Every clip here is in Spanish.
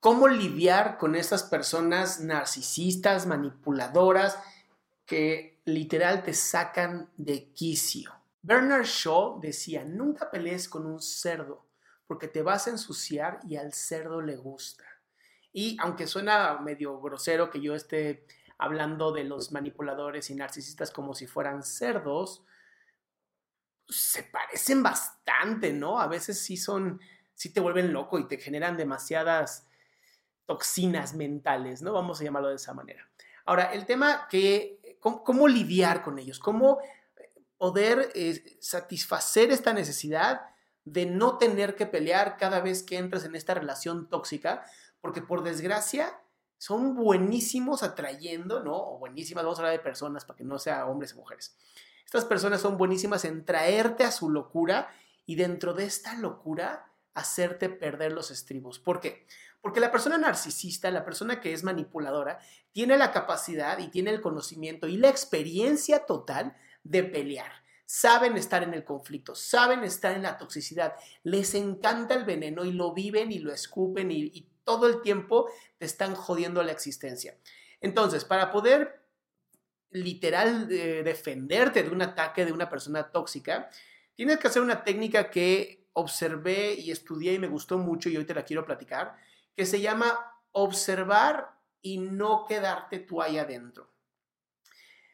¿Cómo lidiar con estas personas narcisistas, manipuladoras, que literal te sacan de quicio? Bernard Shaw decía, nunca pelees con un cerdo, porque te vas a ensuciar y al cerdo le gusta. Y aunque suena medio grosero que yo esté hablando de los manipuladores y narcisistas como si fueran cerdos, se parecen bastante, ¿no? A veces sí son, sí te vuelven loco y te generan demasiadas toxinas mentales, ¿no? Vamos a llamarlo de esa manera. Ahora, el tema que, ¿cómo, lidiar con ellos? ¿Cómo poder eh, satisfacer esta necesidad de no tener que pelear cada vez que entras en esta relación tóxica? Porque por desgracia son buenísimos atrayendo, ¿no? O buenísimas, vamos a hablar de personas para que no sea hombres o mujeres. Estas personas son buenísimas en traerte a su locura y dentro de esta locura hacerte perder los estribos. ¿Por qué? Porque la persona narcisista, la persona que es manipuladora, tiene la capacidad y tiene el conocimiento y la experiencia total de pelear. Saben estar en el conflicto, saben estar en la toxicidad, les encanta el veneno y lo viven y lo escupen y, todo el tiempo te están jodiendo la existencia. Entonces, para poder literal eh, defenderte de un ataque de una persona tóxica, tienes que hacer una técnica que observé y estudié y me gustó mucho y hoy te la quiero platicar, que se llama observar y no quedarte tú ahí adentro.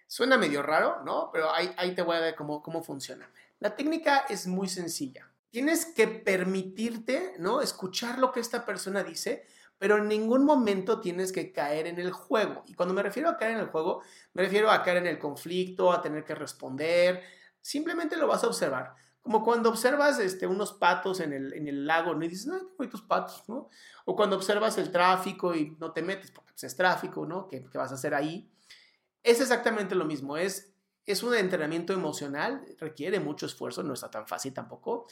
Suena medio raro, ¿no? Pero ahí, ahí te voy a ver cómo, cómo funciona. La técnica es muy sencilla. Tienes que permitirte, ¿no? Escuchar lo que esta persona dice, pero en ningún momento tienes que caer en el juego. Y cuando me refiero a caer en el juego, me refiero a caer en el conflicto, a tener que responder. Simplemente lo vas a observar. Como cuando observas este, unos patos en el, en el lago. Y dices, no, qué bonitos patos, ¿no? O cuando observas el tráfico y no te metes porque pues, es tráfico, ¿no? ¿Qué, ¿Qué vas a hacer ahí? Es exactamente lo mismo. Es, es un entrenamiento emocional, requiere mucho esfuerzo, no está tan fácil tampoco,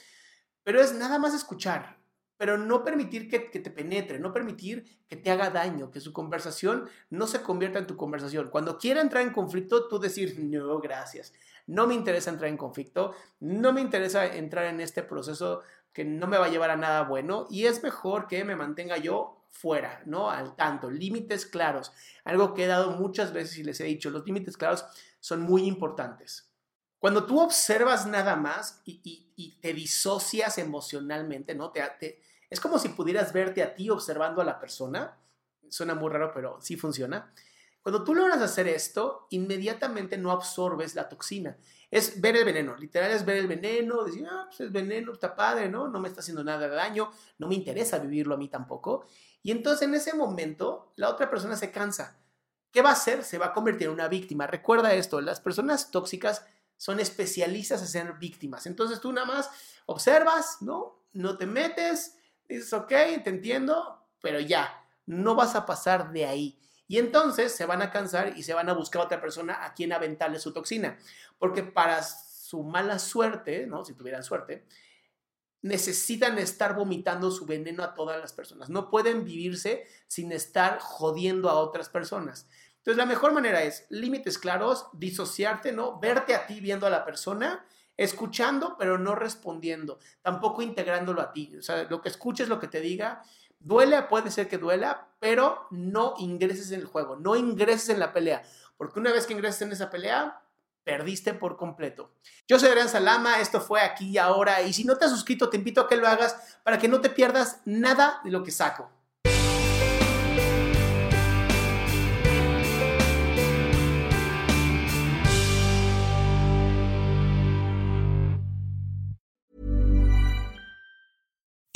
pero es nada más escuchar, pero no permitir que, que, te penetre, no permitir que te haga daño, que su conversación no se convierta en tu conversación. Cuando quiera entrar en conflicto, tú decir, no, gracias, no me interesa entrar en conflicto, no me interesa entrar en este proceso que no me va a llevar a nada bueno y es mejor que me mantenga yo fuera, ¿no? Al tanto, límites claros. Algo que he dado muchas veces y les he dicho, los límites claros son muy importantes. Cuando tú observas nada más y, y, y te disocias emocionalmente, ¿no? Te, te, es como si pudieras verte a ti observando a la persona. Suena muy raro, pero sí funciona. Cuando tú logras hacer esto, inmediatamente no absorbes la toxina. Es ver el veneno, literal es ver el veneno, decir, ah, pues el veneno está padre, ¿no? No me está haciendo nada de daño, no me interesa vivirlo a mí tampoco. Y entonces en ese momento la otra persona se cansa. ¿Qué va a hacer? Se va a convertir en una víctima. Recuerda esto, las personas tóxicas son especialistas en ser víctimas. Entonces tú nada más observas, ¿no? No te metes, dices, ok, te entiendo, pero ya, no vas a pasar de ahí. Y entonces se van a cansar y se van a buscar otra persona a quien aventarle su toxina. Porque para su mala suerte, ¿no? Si tuvieran suerte, necesitan estar vomitando su veneno a todas las personas. No pueden vivirse sin estar jodiendo a otras personas. Entonces, la mejor manera es límites claros, disociarte, ¿no? Verte a ti viendo a la persona escuchando, pero no respondiendo, tampoco integrándolo a ti. O sea, lo que escuches, lo que te diga, duele, puede ser que duela, pero no ingreses en el juego, no ingreses en la pelea, porque una vez que ingreses en esa pelea, perdiste por completo. Yo soy Adrián Salama, esto fue aquí y ahora, y si no te has suscrito, te invito a que lo hagas para que no te pierdas nada de lo que saco.